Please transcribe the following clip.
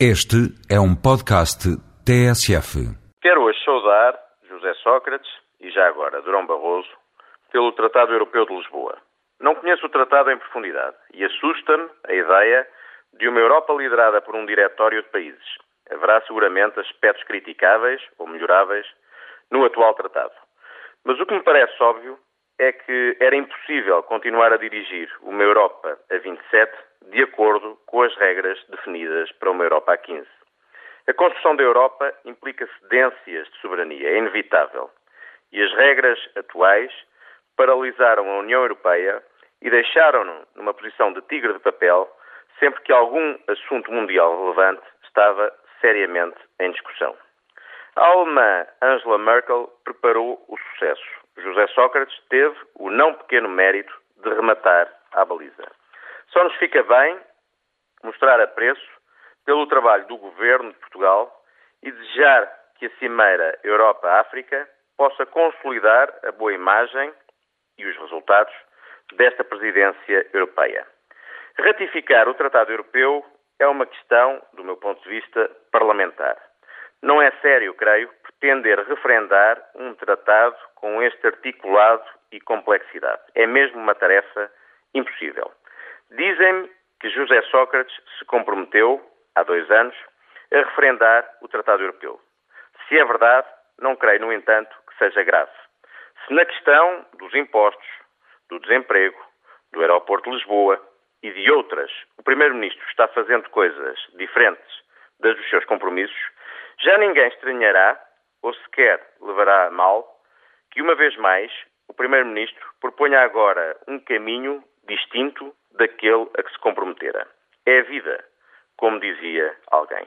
Este é um podcast TSF. Quero hoje saudar José Sócrates e já agora Durão Barroso pelo Tratado Europeu de Lisboa. Não conheço o tratado em profundidade e assusta-me a ideia de uma Europa liderada por um diretório de países. Haverá seguramente aspectos criticáveis ou melhoráveis no atual tratado. Mas o que me parece óbvio é que era impossível continuar a dirigir uma Europa a 27 de acordo com as regras definidas para uma Europa a 15. A construção da Europa implica cedências de soberania, é inevitável. E as regras atuais paralisaram a União Europeia e deixaram-no numa posição de tigre de papel sempre que algum assunto mundial relevante estava seriamente em discussão. A alemã Angela Merkel preparou o sucesso. José Sócrates teve o não pequeno mérito de rematar à baliza. Só nos fica bem mostrar apreço pelo trabalho do Governo de Portugal e desejar que a Cimeira Europa-África possa consolidar a boa imagem e os resultados desta presidência europeia. Ratificar o Tratado Europeu é uma questão, do meu ponto de vista, parlamentar. Não é sério, creio, pretender referendar um tratado com este articulado e complexidade. É mesmo uma tarefa impossível. Dizem-me que José Sócrates se comprometeu, há dois anos, a referendar o Tratado Europeu. Se é verdade, não creio, no entanto, que seja grave. Se na questão dos impostos, do desemprego, do aeroporto de Lisboa e de outras, o Primeiro-Ministro está fazendo coisas diferentes das dos seus compromissos, já ninguém estranhará ou sequer levará a mal que, uma vez mais, o Primeiro-Ministro proponha agora um caminho distinto daquele a que se comprometera. É a vida, como dizia alguém.